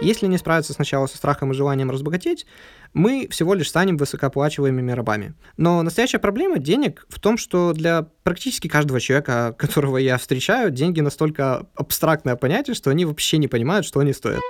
Если не справиться сначала со страхом и желанием разбогатеть, мы всего лишь станем высокооплачиваемыми рабами. Но настоящая проблема денег в том, что для практически каждого человека, которого я встречаю, деньги настолько абстрактное понятие, что они вообще не понимают, что они стоят.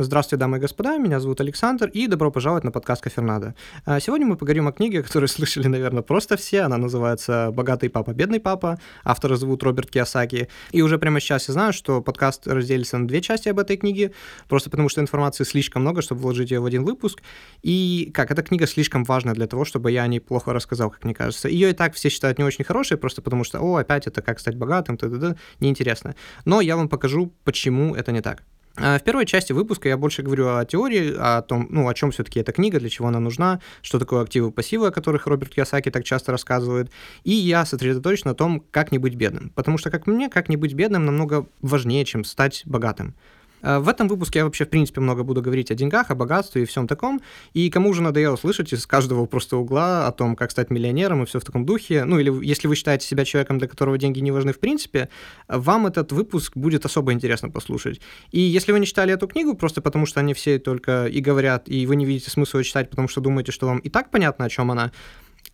Здравствуйте, дамы и господа, меня зовут Александр, и добро пожаловать на подкаст Кафернадо. А, сегодня мы поговорим о книге, которую слышали, наверное, просто все. Она называется «Богатый папа, бедный папа». Автора зовут Роберт Киосаки. И уже прямо сейчас я знаю, что подкаст разделится на две части об этой книге, просто потому что информации слишком много, чтобы вложить ее в один выпуск. И как, эта книга слишком важна для того, чтобы я о ней плохо рассказал, как мне кажется. Ее и так все считают не очень хорошей, просто потому что, о, опять это как стать богатым, т.д. неинтересно. Но я вам покажу, почему это не так. А, в первой части выпуска я больше говорю о теории, о том, ну, о чем все-таки эта книга, для чего она нужна, что такое активы и пассивы, о которых Роберт Киосаки так часто рассказывает, и я сосредоточен на том, как не быть бедным. Потому что, как мне, как не быть бедным намного важнее, чем стать богатым. Э, в этом выпуске я вообще, в принципе, много буду говорить о деньгах, о богатстве и всем таком. И кому уже надоело слышать из каждого просто угла о том, как стать миллионером и все в таком духе, ну или если вы считаете себя человеком, для которого деньги не важны в принципе, вам этот выпуск будет особо интересно послушать. И если вы не читали эту книгу, просто потому что они все только и говорят, и вы не видите смысла читать, потому что думаете, что вам и так понятно, о чем она,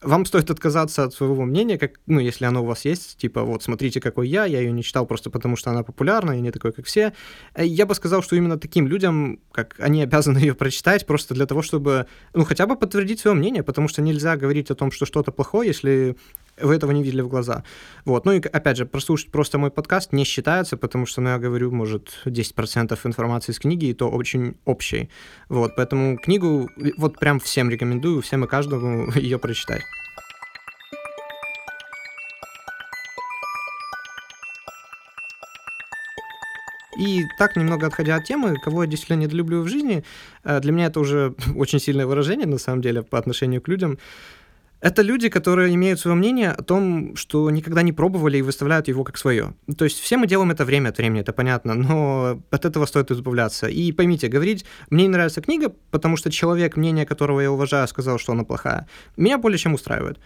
вам стоит отказаться от своего мнения, как, ну, если оно у вас есть, типа, вот, смотрите, какой я, я ее не читал просто потому, что она популярна, и не такой, как все. Э, я бы сказал, что именно таким людям, как они обязаны ее прочитать, просто для того, чтобы, ну, хотя бы подтвердить свое мнение, потому что нельзя говорить о том, что что-то плохое, если вы этого не видели в глаза. Вот. Ну и, опять же, прослушать просто мой подкаст не считается, потому что, ну, я говорю, может, 10% информации из книги, и то очень общей. Вот. Поэтому книгу вот прям всем рекомендую, всем и каждому ее прочитать. И так, немного отходя от темы, кого я действительно недолюблю в жизни, э, для меня это уже очень сильное выражение, на самом деле, по отношению к людям. Это люди, которые имеют свое мнение о том, что никогда не пробовали и выставляют его как свое. То есть все мы делаем это время от времени, это понятно, но от этого стоит избавляться. И поймите, говорить «мне не нравится книга», потому что человек, мнение которого я уважаю, сказал, что она плохая, меня более чем устраивает.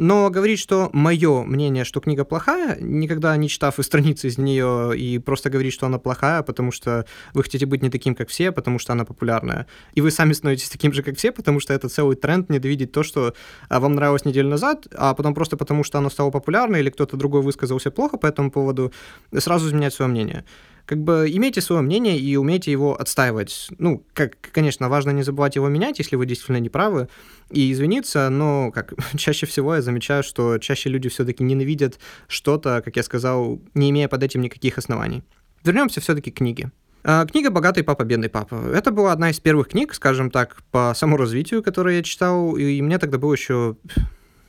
Но говорить, что мое мнение, что книга плохая, никогда не читав и страницы из нее, и просто говорить, что она плохая, потому что вы хотите быть не таким, как все, потому что она популярная. И вы сами становитесь таким же, как все, потому что это целый тренд недовидеть то, что а, вам нравилось неделю назад, а потом просто потому, что оно стало популярной, или кто-то другой высказался плохо по этому поводу, сразу изменять свое мнение как бы имейте свое мнение и умейте его отстаивать. Ну, как, конечно, важно не забывать его менять, если вы действительно не правы, и извиниться, но как чаще всего я замечаю, что чаще люди все-таки ненавидят что-то, как я сказал, не имея под этим никаких оснований. Вернемся все-таки к книге. А, книга «Богатый папа, бедный папа». Это была одна из первых книг, скажем так, по саморазвитию, которую я читал, и мне тогда было еще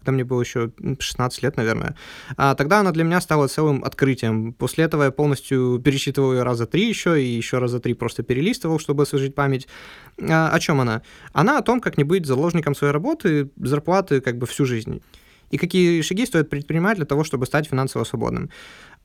когда мне было еще 16 лет, наверное. А тогда она для меня стала целым открытием. После этого я полностью перечитывал ее раза три еще, и еще раза три просто перелистывал, чтобы освежить память. А, о чем она? Она о том, как не быть заложником своей работы, зарплаты как бы всю жизнь и какие шаги стоит предпринимать для того, чтобы стать финансово свободным.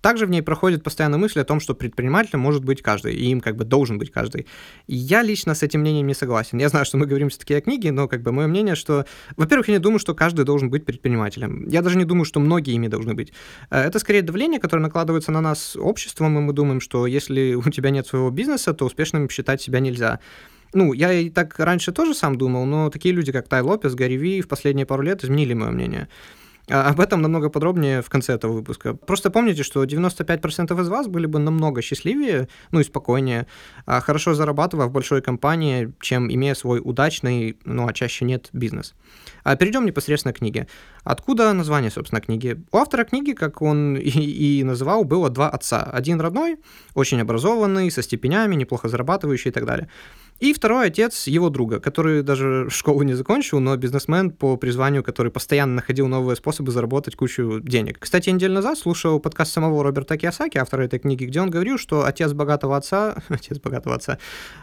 Также в ней проходит постоянная мысль о том, что предпринимателем может быть каждый, и им как бы должен быть каждый. я лично с этим мнением не согласен. Я знаю, что мы говорим все-таки о книге, но как бы мое мнение, что, во-первых, я не думаю, что каждый должен быть предпринимателем. Я даже не думаю, что многие ими должны быть. Э, это скорее давление, которое накладывается на нас обществом, и мы думаем, что если у тебя нет своего бизнеса, то успешным считать себя нельзя. Ну, я и так раньше тоже сам думал, но такие люди, как Тай Лопес, Гарри Ви, в последние пару лет изменили мое мнение. А об этом намного подробнее в конце этого выпуска. Просто помните, что 95% из вас были бы намного счастливее, ну и спокойнее, а хорошо зарабатывая в большой компании, чем имея свой удачный, ну а чаще нет, бизнес. А перейдем непосредственно к книге. Откуда название, собственно, книги? У автора книги, как он и, и называл, было два отца. Один родной, очень образованный, со степенями, неплохо зарабатывающий и так далее. И второй отец его друга, который даже школу не закончил, но бизнесмен по призванию, который постоянно находил новые способы заработать кучу денег. Кстати, неделю назад слушал подкаст самого Роберта Киосаки, автора этой книги, где он говорил, что отец богатого отца, отец богатого отца,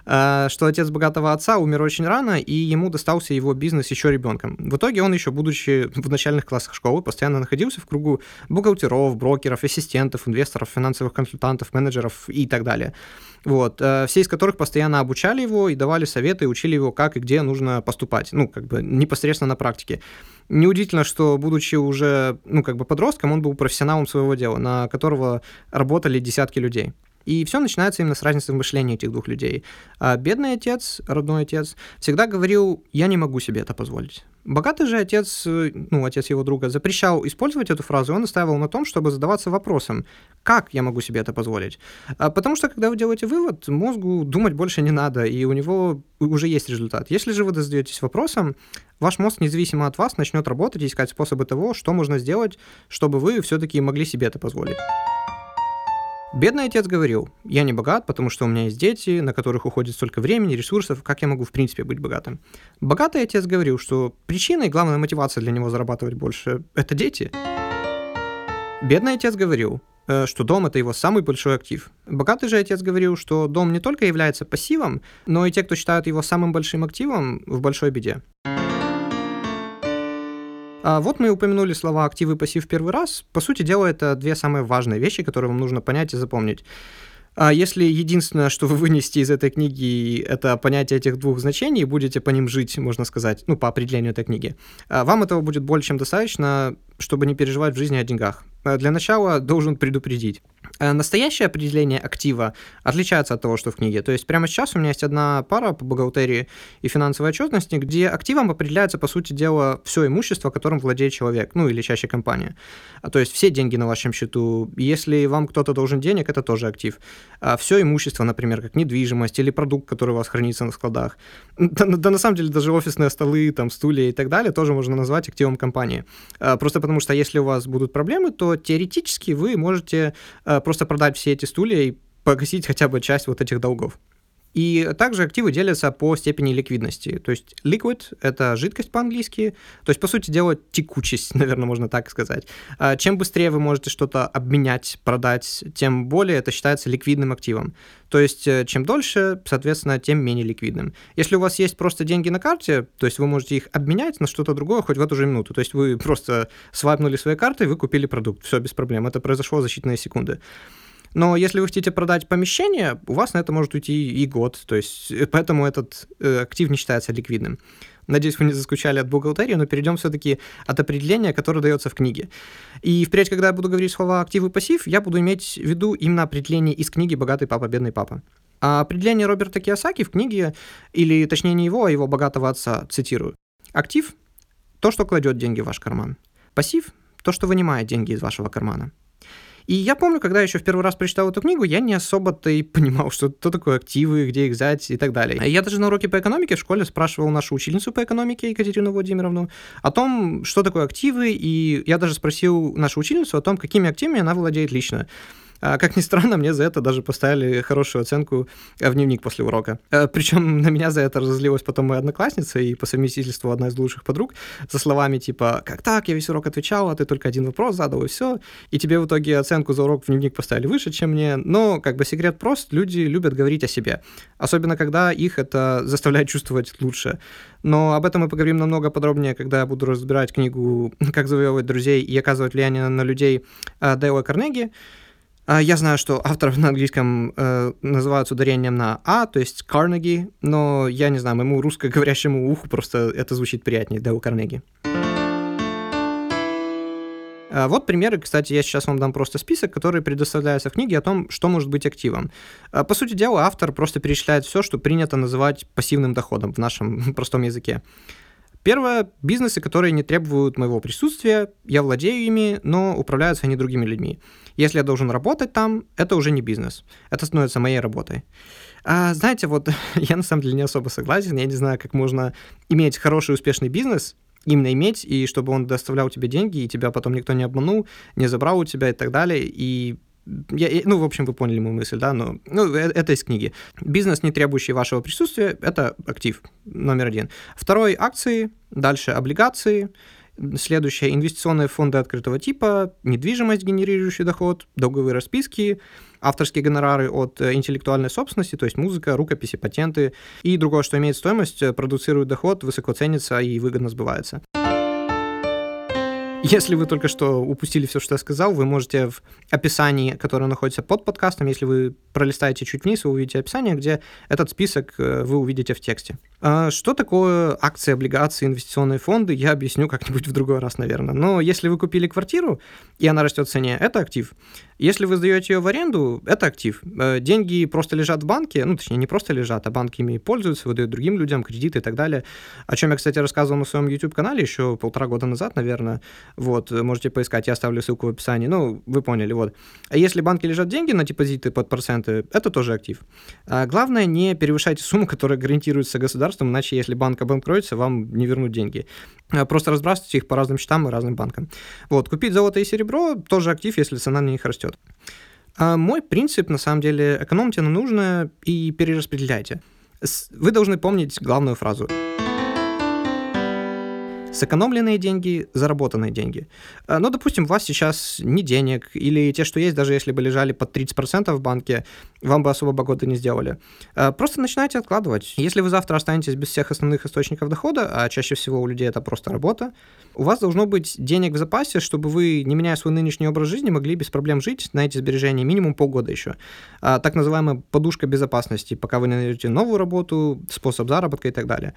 э, что отец богатого отца умер очень рано, и ему достался его бизнес еще ребенком. В итоге он еще, будучи в начальных классах школы, постоянно находился в кругу бухгалтеров, брокеров, ассистентов, инвесторов, финансовых консультантов, менеджеров и так далее. Вот, э, все из которых постоянно обучали его, и давали советы, учили его, как и где нужно поступать, ну, как бы непосредственно на практике. Неудивительно, что, будучи уже, ну, как бы подростком, он был профессионалом своего дела, на которого работали десятки людей. И все начинается именно с разницы в мышлении этих двух людей. А бедный отец, родной отец, всегда говорил, я не могу себе это позволить. Богатый же отец, ну, отец его друга, запрещал использовать эту фразу, и он настаивал на том, чтобы задаваться вопросом, как я могу себе это позволить? А потому что, когда вы делаете вывод, мозгу думать больше не надо, и у него уже есть результат. Если же вы задаетесь вопросом, ваш мозг, независимо от вас, начнет работать и искать способы того, что можно сделать, чтобы вы все-таки могли себе это позволить. Бедный отец говорил, я не богат, потому что у меня есть дети, на которых уходит столько времени, ресурсов, как я могу в принципе быть богатым. Богатый отец говорил, что причина и главная мотивация для него зарабатывать больше – это дети. Бедный отец говорил, э, что дом – это его самый большой актив. Богатый же отец говорил, что дом не только является пассивом, но и те, кто считают его самым большим активом, в большой беде. А вот мы упомянули слова актив и пассив в первый раз. По сути дела, это две самые важные вещи, которые вам нужно понять и запомнить. А если единственное, что вы вынесете из этой книги, это понятие этих двух значений, будете по ним жить, можно сказать, ну, по определению этой книги, а вам этого будет более чем достаточно, чтобы не переживать в жизни о деньгах. Для начала должен предупредить. Э, настоящее определение актива отличается от того, что в книге. То есть прямо сейчас у меня есть одна пара по бухгалтерии и финансовой отчетности, где активом определяется, по сути дела, все имущество, которым владеет человек, ну или чаще компания. А, то есть все деньги на вашем счету. Если вам кто-то должен денег, это тоже актив. А все имущество, например, как недвижимость или продукт, который у вас хранится на складах. Да, да на самом деле даже офисные столы, там, стулья и так далее тоже можно назвать активом компании. А, просто потому что если у вас будут проблемы, то теоретически вы можете просто продать все эти стулья и погасить хотя бы часть вот этих долгов. И также активы делятся по степени ликвидности. То есть liquid — это жидкость по-английски. То есть, по сути дела, текучесть, наверное, можно так сказать. А чем быстрее вы можете что-то обменять, продать, тем более это считается ликвидным активом. То есть, э, чем дольше, соответственно, тем менее ликвидным. Если у вас есть просто деньги на карте, то есть вы можете их обменять на что-то другое хоть в эту же минуту. То есть вы просто свайпнули своей картой, вы купили продукт. Все без проблем. Это произошло за считанные секунды. Но если вы хотите продать помещение, у вас на это может уйти и год. То есть э, поэтому этот э, актив не считается ликвидным. Надеюсь, вы не заскучали от бухгалтерии, но перейдем все-таки от определения, которое дается в книге. И впредь, когда я буду говорить слова актив и пассив, я буду иметь в виду именно определение из книги «Богатый папа, бедный папа». А определение Роберта Киосаки в книге, или точнее не его, а его богатого отца, цитирую. Актив – то, что кладет деньги в ваш карман. Пассив – то, что вынимает деньги из вашего кармана. И я помню, когда еще в первый раз прочитал эту книгу, я не особо-то и понимал, что, что такое активы, где их взять и так далее. Я даже на уроке по экономике в школе спрашивал нашу учительницу по экономике Екатерину Владимировну о том, что такое активы, и я даже спросил нашу учительницу о том, какими активами она владеет лично. А, как ни странно, мне за это даже поставили хорошую оценку э, в дневник после урока. Э, Причем на меня за это разозлилась потом моя одноклассница и по совместительству одна из лучших подруг со словами типа «Как так? Я весь урок отвечал, а ты только один вопрос задал, и все». И тебе в итоге оценку за урок в дневник поставили выше, чем мне. Но как бы секрет прост, люди любят говорить о себе. Особенно, когда их это заставляет чувствовать лучше. Но об этом мы поговорим намного подробнее, когда я буду разбирать книгу «Как завоевывать друзей и оказывать влияние на людей» э, Дейла Карнеги. А, я знаю, что авторов на английском э, называют с ударением на «а», то есть Карнеги, но я не знаю, моему русскоговорящему уху просто это звучит приятнее, Дейл Карнеги. А, вот примеры, кстати, я сейчас вам дам просто список, который предоставляется в книге о том, что может быть активом. А, по сути дела, автор просто перечисляет все, что принято называть пассивным доходом в нашем простом языке. Первое – бизнесы, которые не требуют моего присутствия, я владею ими, но управляются они другими людьми. Если я должен работать там, это уже не бизнес, это становится моей работой. А, знаете, вот я на самом деле не особо согласен, я не знаю, как можно иметь хороший успешный бизнес, именно иметь, и чтобы он доставлял тебе деньги, и тебя потом никто не обманул, не забрал у тебя и так далее, и я, ну, в общем, вы поняли мою мысль, да, но ну, э, это из книги. Бизнес, не требующий вашего присутствия, это актив номер один. Второй – акции, дальше облигации, Следующее – инвестиционные фонды открытого типа, недвижимость, генерирующий доход, долговые расписки, авторские гонорары от э, интеллектуальной собственности, то есть музыка, рукописи, патенты и другое, что имеет стоимость, э, продуцирует доход, высоко ценится и выгодно сбывается. Если вы только что упустили все, что я сказал, вы можете в описании, которое находится под подкастом, если вы пролистаете чуть вниз, вы увидите описание, где этот список э, вы увидите в тексте. А, что такое акции, облигации, инвестиционные фонды, я объясню как-нибудь в другой раз, наверное. Но если вы купили квартиру, и она растет в цене, это актив. Если вы сдаете ее в аренду, это актив. Э, деньги просто лежат в банке, ну, точнее, не просто лежат, а банки ими пользуются, выдают другим людям кредиты и так далее. О чем я, кстати, рассказывал на своем YouTube-канале еще полтора года назад, наверное. Вот, можете поискать, я оставлю ссылку в описании. Ну, вы поняли, вот. А если в банке лежат деньги на депозиты под проценты, это тоже актив. А главное, не перевышайте сумму, которая гарантируется государством, иначе, если банк обанкроется, вам не вернут деньги. А просто разбрасывайте их по разным счетам и разным банкам. Вот, купить золото и серебро тоже актив, если цена на них растет. А мой принцип, на самом деле, экономьте на нужное и перераспределяйте. Вы должны помнить главную фразу. Сэкономленные деньги, заработанные деньги. А, ну, допустим, у вас сейчас не денег, или те, что есть, даже если бы лежали под 30% в банке, вам бы особо богато не сделали. А, просто начинайте откладывать. Если вы завтра останетесь без всех основных источников дохода, а чаще всего у людей это просто работа, у вас должно быть денег в запасе, чтобы вы, не меняя свой нынешний образ жизни, могли без проблем жить на эти сбережения минимум полгода еще. А, так называемая подушка безопасности, пока вы не найдете новую работу, способ заработка и так далее.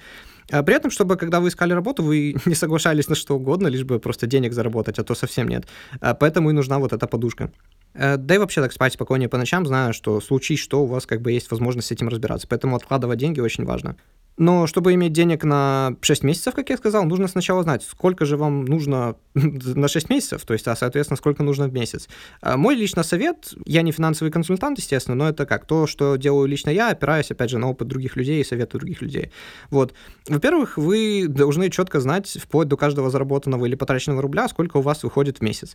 А при этом, чтобы, когда вы искали работу, вы не соглашались на что угодно, лишь бы просто денег заработать, а то совсем нет. А поэтому и нужна вот эта подушка. Э, да и вообще так спать спокойнее по ночам, зная, что случись что, у вас как бы есть возможность с этим разбираться. Поэтому откладывать деньги очень важно. Но чтобы иметь денег на 6 месяцев, как я сказал, нужно сначала знать, сколько же вам нужно на 6 месяцев, то есть, а, соответственно, сколько нужно в месяц. А мой личный совет, я не финансовый консультант, естественно, но это как то, что делаю лично я, опираясь, опять же, на опыт других людей и советы других людей. Вот. Во-первых, вы должны четко знать, вплоть до каждого заработанного или потраченного рубля, сколько у вас выходит в месяц.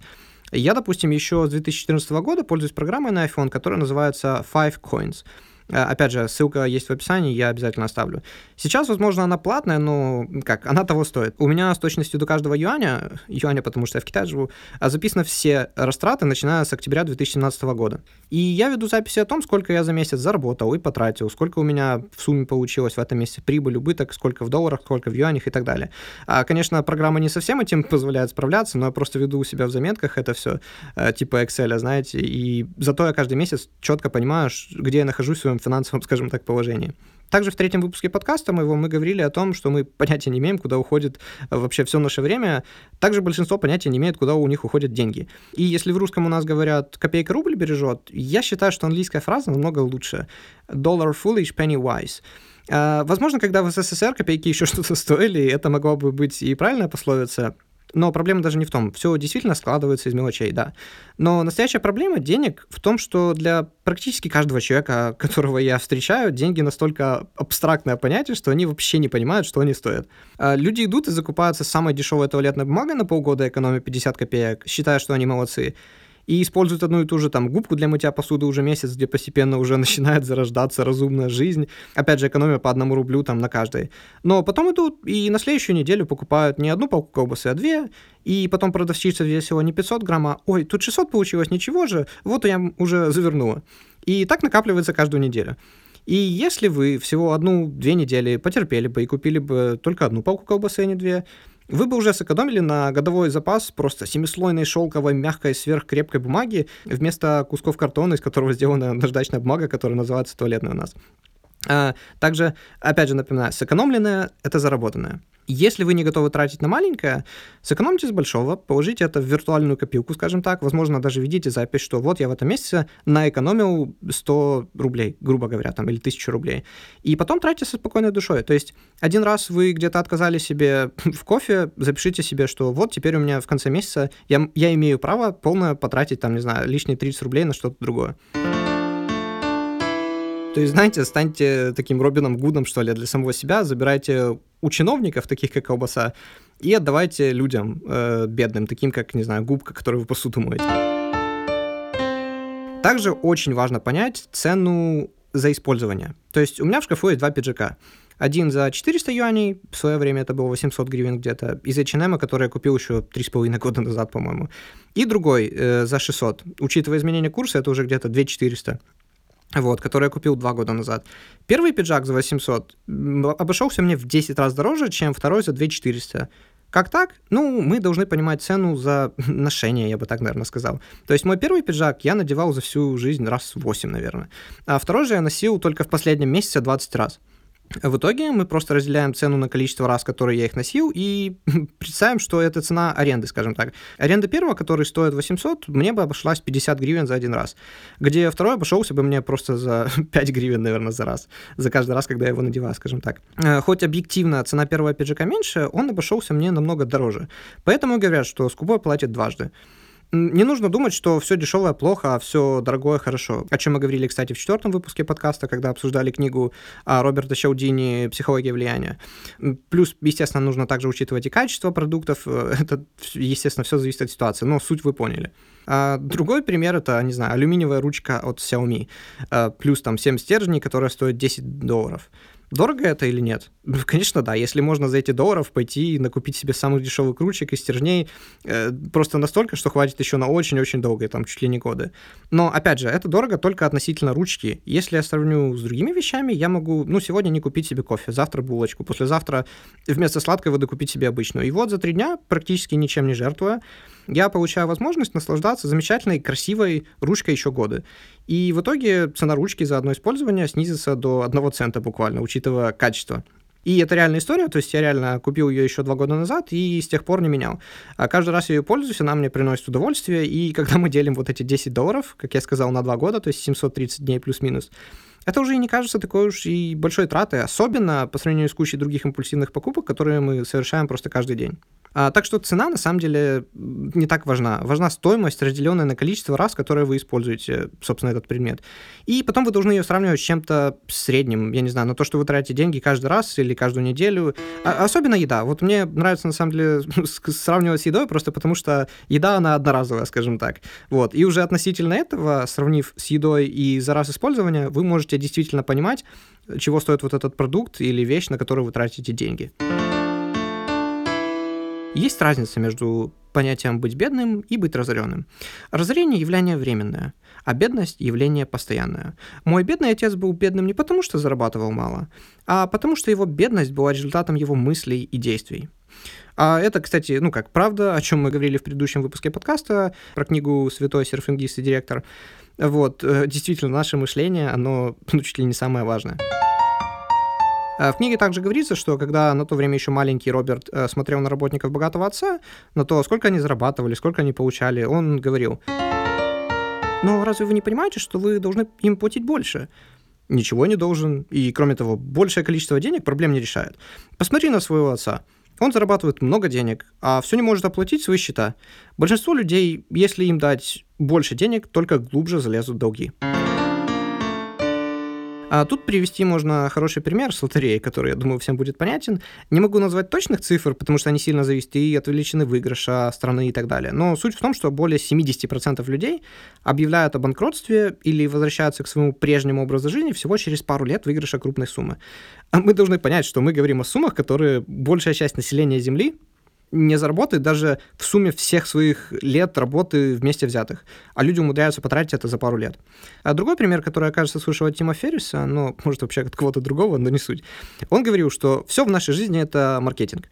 Я, допустим, еще с 2014 года пользуюсь программой на iPhone, которая называется Five Coins. Э, опять же, ссылка есть в описании, я обязательно оставлю. Сейчас, возможно, она платная, но как, она того стоит. У меня с точностью до каждого юаня, юаня, потому что я в Китае живу, а записаны все растраты, начиная с октября 2017 года. И я веду записи о том, сколько я за месяц заработал и потратил, сколько у меня в сумме получилось в этом месяце прибыль, убыток, сколько в долларах, сколько в юанях и так далее. А, конечно, программа не совсем этим позволяет справляться, но я просто веду у себя в заметках это все, э, типа Excel, знаете, и зато я каждый месяц четко понимаю, где я нахожусь в своем финансовом, скажем так, положении. Также в третьем выпуске подкаста моего мы говорили о том, что мы понятия не имеем, куда уходит э, вообще все наше время. Также большинство понятия не имеет, куда у них уходят деньги. И если в русском у нас говорят «копейка рубль бережет», я считаю, что английская фраза намного лучше. «Dollar foolish, penny wise». Uh, возможно, когда в СССР копейки еще что-то стоили, это могло бы быть и правильная пословица, но проблема даже не в том. Все действительно складывается из мелочей, да. Но настоящая проблема денег в том, что для практически каждого человека, которого я встречаю, деньги настолько абстрактное понятие, что они вообще не понимают, что они стоят. А люди идут и закупаются самой дешевой туалетной бумагой на полгода, экономя 50 копеек, считая, что они молодцы и используют одну и ту же там губку для мытья посуды уже месяц, где постепенно уже начинает зарождаться разумная жизнь. Опять же, экономия по одному рублю там на каждой. Но потом идут и на следующую неделю покупают не одну палку колбасы, а две, и потом продавщица весила не 500 грамм, а ой, тут 600 получилось, ничего же, вот я уже завернула. И так накапливается каждую неделю. И если вы всего одну-две недели потерпели бы и купили бы только одну палку колбасы, а не две, вы бы уже сэкономили на годовой запас просто семислойной шелковой мягкой сверхкрепкой бумаги вместо кусков картона, из которого сделана наждачная бумага, которая называется туалетная у нас. А, также, опять же напоминаю, сэкономленное — это заработанное. Если вы не готовы тратить на маленькое, сэкономьте с большого, положите это в виртуальную копилку, скажем так, возможно, даже ведите запись, что вот я в этом месяце наэкономил 100 рублей, грубо говоря, там, или 1000 рублей. И потом тратьте со спокойной душой. То есть один раз вы где-то отказали себе в кофе, запишите себе, что вот теперь у меня в конце месяца я, я имею право полно потратить, там, не знаю, лишние 30 рублей на что-то другое. То есть, знаете, станьте таким Робином Гудом, что ли, для самого себя, забирайте у чиновников, таких как колбаса, и отдавайте людям э, бедным, таким как, не знаю, губка, которую вы посуду моете. Также очень важно понять цену за использование. То есть у меня в шкафу есть два пиджака. Один за 400 юаней, в свое время это было 800 гривен где-то, из H&M, который я купил еще 3,5 года назад, по-моему. И другой э, за 600. Учитывая изменение курса, это уже где-то 2400 вот, который я купил два года назад. Первый пиджак за 800 обошелся мне в 10 раз дороже, чем второй за 2400. Как так? Ну, мы должны понимать цену за ношение, я бы так, наверное, сказал. То есть мой первый пиджак я надевал за всю жизнь раз 8, наверное. А второй же я носил только в последнем месяце 20 раз. В итоге мы просто разделяем цену на количество раз, которые я их носил, и представим, что это цена аренды, скажем так. Аренда первого, который стоит 800, мне бы обошлась 50 гривен за один раз, где второй обошелся бы мне просто за 5 гривен, наверное, за раз, за каждый раз, когда я его надеваю, скажем так. Э, хоть объективно цена первого пиджака меньше, он обошелся мне намного дороже. Поэтому говорят, что скупой платит дважды не нужно думать, что все дешевое плохо, а все дорогое хорошо. О чем мы говорили, кстати, в четвертом выпуске подкаста, когда обсуждали книгу Роберта Чаудини «Психология влияния». Плюс, естественно, нужно также учитывать и качество продуктов. Это, естественно, все зависит от ситуации, но суть вы поняли. А другой пример это, не знаю, алюминиевая ручка от Xiaomi, а, плюс там 7 стержней, которая стоит 10 долларов. Дорого это или нет? Конечно, да. Если можно за эти долларов пойти и накупить себе самых дешевых ручек и стержней, э, просто настолько, что хватит еще на очень-очень долгие, там, чуть ли не годы. Но, опять же, это дорого только относительно ручки. Если я сравню с другими вещами, я могу, ну, сегодня не купить себе кофе, завтра булочку, послезавтра вместо сладкой воды купить себе обычную. И вот за три дня, практически ничем не жертвуя, я получаю возможность наслаждаться замечательной, красивой ручкой еще годы. И в итоге цена ручки за одно использование снизится до одного цента буквально, учитывая качество. И это реальная история, то есть я реально купил ее еще два года назад и с тех пор не менял. А каждый раз я ее пользуюсь, она мне приносит удовольствие, и когда мы делим вот эти 10 долларов, как я сказал, на два года, то есть 730 дней плюс-минус, это уже не кажется такой уж и большой тратой, особенно по сравнению с кучей других импульсивных покупок, которые мы совершаем просто каждый день. А, так что цена на самом деле не так важна. Важна стоимость, разделенная на количество раз, которые вы используете, собственно, этот предмет. И потом вы должны ее сравнивать с чем-то средним, я не знаю, на то, что вы тратите деньги каждый раз или каждую неделю. А, особенно еда. Вот мне нравится, на самом деле, сравнивать с едой, просто потому что еда, она одноразовая, скажем так. Вот. И уже относительно этого, сравнив с едой и за раз использования, вы можете действительно понимать, чего стоит вот этот продукт или вещь, на которую вы тратите деньги. Есть разница между понятием «быть бедным» и «быть разоренным». Разорение – явление временное, а бедность – явление постоянное. Мой бедный отец был бедным не потому, что зарабатывал мало, а потому, что его бедность была результатом его мыслей и действий. А это, кстати, ну как, правда, о чем мы говорили в предыдущем выпуске подкаста про книгу «Святой серфингист и директор». Вот, э, действительно, наше мышление, оно ну, чуть ли не самое важное. Э, в книге также говорится, что когда на то время еще маленький Роберт э, смотрел на работников богатого отца, на то, сколько они зарабатывали, сколько они получали, он говорил, но разве вы не понимаете, что вы должны им платить больше? Ничего не должен, и кроме того, большее количество денег проблем не решает. Посмотри на своего отца. Он зарабатывает много денег, а все не может оплатить свои счета. Большинство людей, если им дать больше денег, только глубже залезут в долги. А тут привести можно хороший пример с лотереей, который, я думаю, всем будет понятен. Не могу назвать точных цифр, потому что они сильно зависят и от величины выигрыша, страны и так далее. Но суть в том, что более 70% людей объявляют о банкротстве или возвращаются к своему прежнему образу жизни всего через пару лет выигрыша крупной суммы. А мы должны понять, что мы говорим о суммах, которые большая часть населения Земли не заработает даже в сумме всех своих лет работы вместе взятых. А люди умудряются потратить это за пару лет. А другой пример, который я, кажется, слышал от Тима Ферриса, но, может, вообще от кого-то другого, но не суть. Он говорил, что все в нашей жизни — это маркетинг.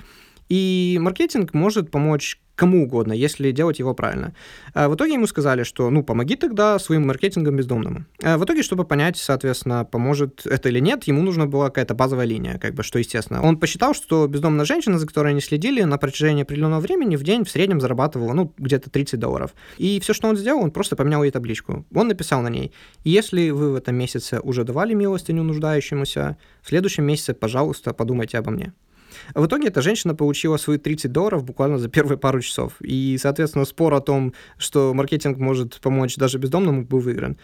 И маркетинг может помочь кому угодно, если делать его правильно. А в итоге ему сказали, что ну помоги тогда своим маркетингом бездомному. А в итоге, чтобы понять, соответственно, поможет это или нет, ему нужна была какая-то базовая линия, как бы, что естественно. Он посчитал, что бездомная женщина, за которой они следили, на протяжении определенного времени в день в среднем зарабатывала, ну, где-то 30 долларов. И все, что он сделал, он просто поменял ей табличку. Он написал на ней, если вы в этом месяце уже давали милостыню нуждающемуся, в следующем месяце, пожалуйста, подумайте обо мне. В итоге эта женщина получила свои 30 долларов буквально за первые пару часов. И, соответственно, спор о том, что маркетинг может помочь даже бездомному, был выигран.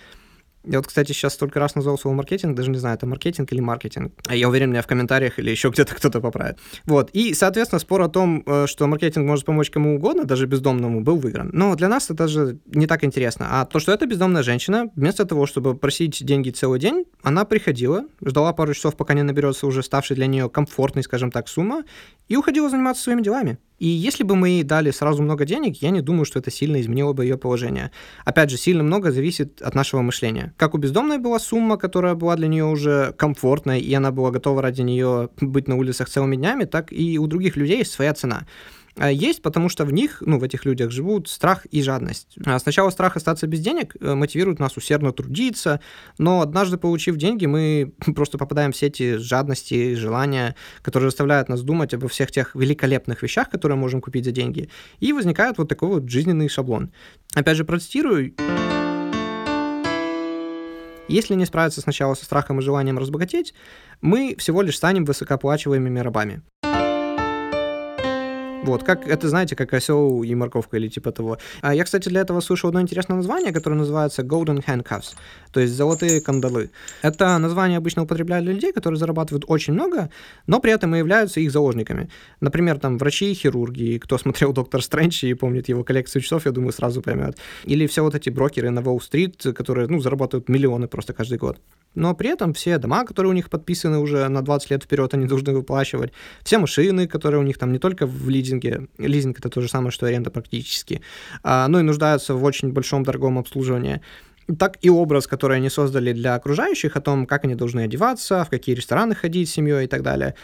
Я вот, кстати, сейчас столько раз назвал слово маркетинг, даже не знаю, это маркетинг или маркетинг. А я уверен, меня в комментариях или еще где-то кто-то поправит. Вот. И, соответственно, спор о том, э, что маркетинг может помочь кому угодно, даже бездомному, был выигран. Но для нас это же не так интересно. А то, что эта бездомная женщина, вместо того, чтобы просить деньги целый день, она приходила, ждала пару часов, пока не наберется уже ставший для нее комфортной, скажем так, сумма, и уходила заниматься своими делами. И если бы мы ей дали сразу много денег, я не думаю, что это сильно изменило бы ее положение. Опять же, сильно много зависит от нашего мышления. Как у бездомной была сумма, которая была для нее уже комфортной, и она была готова ради нее быть на улицах целыми днями, так и у других людей есть своя цена. А есть, потому что в них, ну, в этих людях живут страх и жадность. А сначала страх остаться без денег э, мотивирует нас усердно трудиться, но однажды, получив деньги, мы просто попадаем в сети жадности желания, которые заставляют нас думать обо всех тех великолепных вещах, которые можем купить за деньги, и возникает вот такой вот жизненный шаблон. Опять же, процитирую. Если не справиться сначала со страхом и желанием разбогатеть, мы всего лишь станем высокооплачиваемыми рабами. Вот, как это, знаете, как осел и морковка или типа того. А я, кстати, для этого слышал одно интересное название, которое называется Golden Handcuffs, то есть золотые кандалы. Это название обычно употребляют для людей, которые зарабатывают очень много, но при этом и являются их заложниками. Например, там врачи, хирурги, кто смотрел Доктор Стрэндж и помнит его коллекцию часов, я думаю, сразу поймет. Или все вот эти брокеры на Уолл-стрит, которые, ну, зарабатывают миллионы просто каждый год но при этом все дома, которые у них подписаны уже на 20 лет вперед, они должны выплачивать, все машины, которые у них там не только в лизинге, лизинг это то же самое, что аренда практически, а, но и нуждаются в очень большом дорогом обслуживании так и образ, который они создали для окружающих, о том, как они должны одеваться, в какие рестораны ходить с семьей и так далее.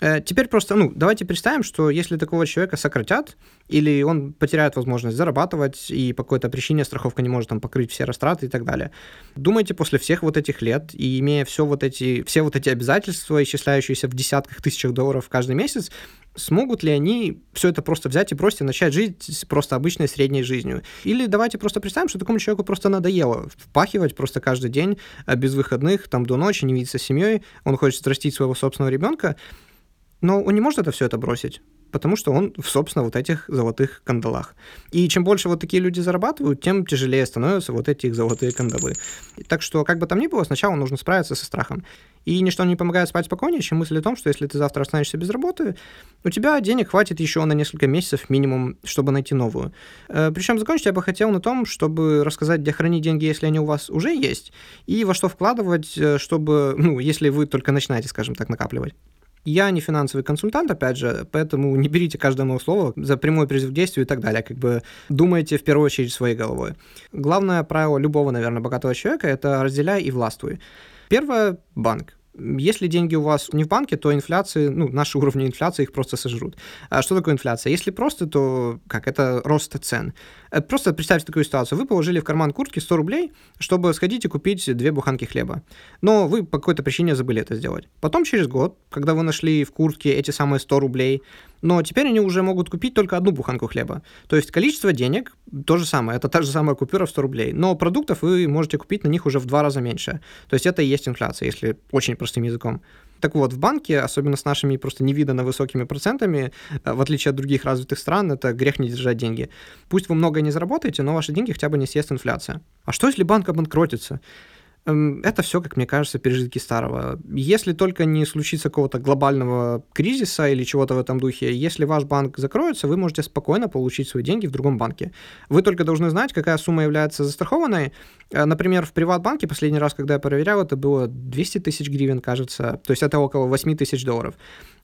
Э, теперь просто, ну, давайте представим, что если такого человека сократят, или он потеряет возможность зарабатывать, и по какой-то причине страховка не может там покрыть все растраты и так далее. Думайте, после всех вот этих лет, и имея все вот эти, все вот эти обязательства, исчисляющиеся в десятках тысячах долларов каждый месяц, смогут ли они все это просто взять и просто начать жить просто обычной средней жизнью? Или давайте просто представим, что такому человеку просто надоело впахивать просто каждый день э, без выходных, там до ночи, не видеться с семьей, он хочет растить своего собственного ребенка, но он не может это все это бросить, потому что он, собственно, вот этих золотых кандалах. И чем больше вот такие люди зарабатывают, тем тяжелее становятся вот эти их золотые кандалы. Так что, как бы там ни было, сначала нужно справиться со страхом. И ничто не помогает спать спокойнее, чем мысль о том, что если ты завтра останешься без работы, у тебя денег хватит еще на несколько месяцев минимум, чтобы найти новую. Э, Причем закончить я бы хотел на том, чтобы рассказать, где хранить деньги, если они у вас уже есть, и во что вкладывать, э, чтобы, ну, если вы только начинаете, скажем так, накапливать. Я не финансовый консультант, опять же, поэтому не берите каждое мое слово за прямой призыв к действию и так далее. Как бы думайте в первую очередь своей головой. Главное правило любого, наверное, богатого человека – это разделяй и властвуй. Первое – банк. Если деньги у вас не в банке, то инфляции, ну, наши уровни инфляции их просто сожрут. А что такое инфляция? Если просто, то как? Это рост цен. Э, просто представьте такую ситуацию. Вы положили в карман куртки 100 рублей, чтобы сходить и купить две буханки хлеба. Но вы по какой-то причине забыли это сделать. Потом через год, когда вы нашли в куртке эти самые 100 рублей, но теперь они уже могут купить только одну буханку хлеба. То есть количество денег то же самое, это та же самая купюра в 100 рублей, но продуктов вы можете купить на них уже в два раза меньше. То есть это и есть инфляция, если очень простым языком. Так вот, в банке, особенно с нашими просто невиданно высокими процентами, э, в отличие от других развитых стран, это грех не держать деньги. Пусть вы много не заработаете, но ваши деньги хотя бы не съест инфляция. А что, если банк обанкротится? Эм, это все, как мне кажется, пережитки старого. Если только не случится какого-то глобального кризиса или чего-то в этом духе, если ваш банк закроется, вы можете спокойно получить свои деньги в другом банке. Вы только должны знать, какая сумма является застрахованной. Э, например, в Приватбанке последний раз, когда я проверял, это было 200 тысяч гривен, кажется. То есть это около 8 тысяч долларов.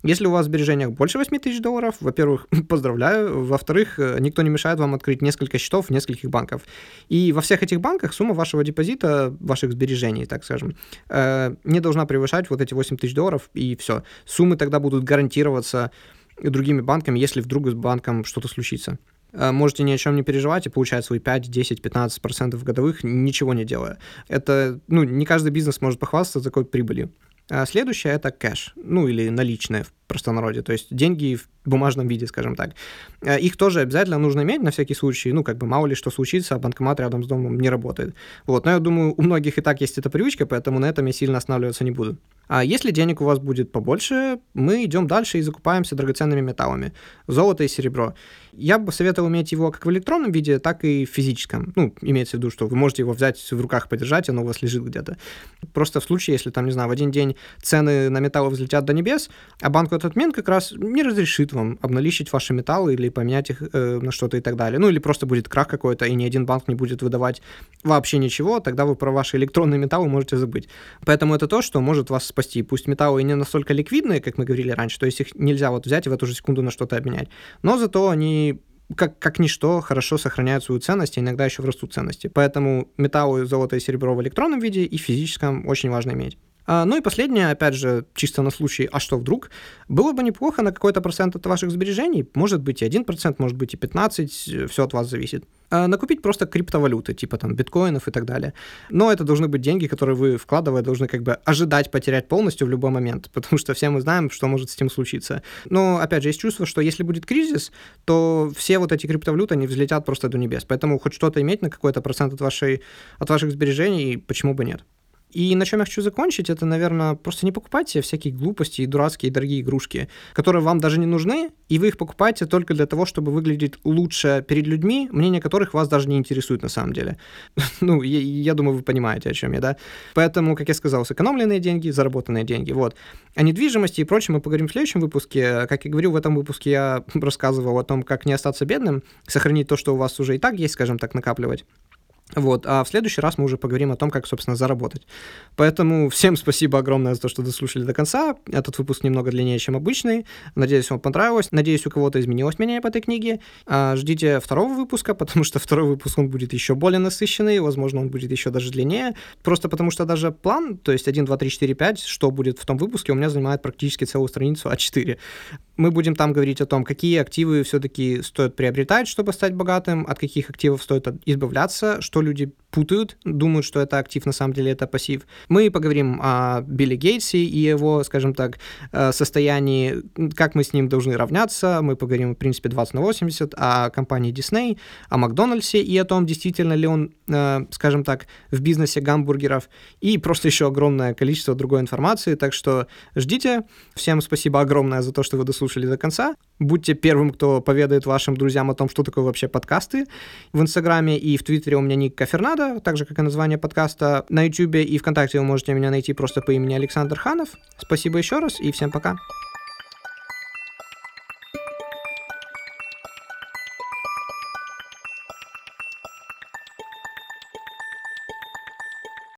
Если у вас в сбережениях больше 8 тысяч долларов, во-первых, поздравляю, во-вторых, э, никто не мешает вам открыть несколько счетов в нескольких банках. И во всех этих банках сумма вашего депозита, ваших сбережений, так скажем, э, не должна превышать вот эти 8 тысяч долларов, и все. Суммы тогда будут гарантироваться другими банками, если вдруг с банком что-то случится э, можете ни о чем не переживать и получать свои 5, 10, 15 процентов годовых, ничего не делая. Это, ну, не каждый бизнес может похвастаться такой прибылью. А следующее это кэш, ну или наличные в простонародье, то есть деньги в бумажном виде, скажем так. А их тоже обязательно нужно иметь на всякий случай, ну как бы мало ли что случится, а банкомат рядом с домом не работает. Вот, но я думаю, у многих и так есть эта привычка, поэтому на этом я сильно останавливаться не буду. А если денег у вас будет побольше, мы идем дальше и закупаемся драгоценными металлами, золото и серебро. Я бы советовал иметь его как в электронном виде, так и в физическом. Ну, имеется в виду, что вы можете его взять в руках, подержать, оно у вас лежит где-то. Просто в случае, если там, не знаю, в один день цены на металлы взлетят до небес, а банк в этот момент как раз не разрешит вам обналичить ваши металлы или поменять их э, на что-то и так далее. Ну, или просто будет крах какой-то, и ни один банк не будет выдавать вообще ничего, тогда вы про ваши электронные металлы можете забыть. Поэтому это то, что может вас спасти. Пусть металлы не настолько ликвидные, как мы говорили раньше, то есть их нельзя вот взять и в эту же секунду на что-то обменять, но зато они как, как ничто хорошо сохраняют свою ценность, и иногда еще растут ценности. Поэтому металлы, золото и серебро в электронном виде и в физическом очень важно иметь. А, ну и последнее, опять же, чисто на случай, а что вдруг? Было бы неплохо на какой-то процент от ваших сбережений, может быть и 1%, может быть и 15%, все от вас зависит. А, накупить просто криптовалюты, типа там биткоинов и так далее. Но это должны быть деньги, которые вы, вкладывая, должны как бы ожидать потерять полностью в любой момент, потому что все мы знаем, что может с этим случиться. Но, опять же, есть чувство, что если будет кризис, то все вот эти криптовалюты, они взлетят просто до небес. Поэтому хоть что-то иметь на какой-то процент от, вашей, от ваших сбережений, почему бы нет. И на чем я хочу закончить, это, наверное, просто не покупайте всякие глупости и дурацкие дорогие игрушки, которые вам даже не нужны, и вы их покупаете только для того, чтобы выглядеть лучше перед людьми, мнение которых вас даже не интересует на самом деле. ну, я, я думаю, вы понимаете, о чем я, да? Поэтому, как я сказал, сэкономленные деньги, заработанные деньги, вот. О недвижимости и прочем мы поговорим в следующем выпуске. Как я говорю, в этом выпуске я рассказывал о том, как не остаться бедным, сохранить то, что у вас уже и так есть, скажем так, накапливать. Вот, а в следующий раз мы уже поговорим о том, как, собственно, заработать. Поэтому всем спасибо огромное за то, что дослушали до конца. Этот выпуск немного длиннее, чем обычный. Надеюсь, вам понравилось. Надеюсь, у кого-то изменилось мнение по этой книге. А, ждите второго выпуска, потому что второй выпуск, он будет еще более насыщенный, возможно, он будет еще даже длиннее. Просто потому что даже план, то есть 1, 2, 3, 4, 5, что будет в том выпуске, у меня занимает практически целую страницу А4. Мы будем там говорить о том, какие активы все-таки стоит приобретать, чтобы стать богатым, от каких активов стоит избавляться, что люди путают, думают, что это актив, на самом деле это пассив. Мы поговорим о Билли Гейтсе и его, скажем так, э, состоянии, как мы с ним должны равняться. Мы поговорим, в принципе, 20 на 80 о компании Disney, о Макдональдсе и о том, действительно ли он, э, скажем так, в бизнесе гамбургеров. И просто еще огромное количество другой информации. Так что ждите. Всем спасибо огромное за то, что вы дослушали до конца. Будьте первым, кто поведает вашим друзьям о том, что такое вообще подкасты. В Инстаграме и в Твиттере у меня ник Кафернадо, так же, как и название подкаста. На Ютубе и ВКонтакте вы можете меня найти просто по имени Александр Ханов. Спасибо еще раз и всем пока.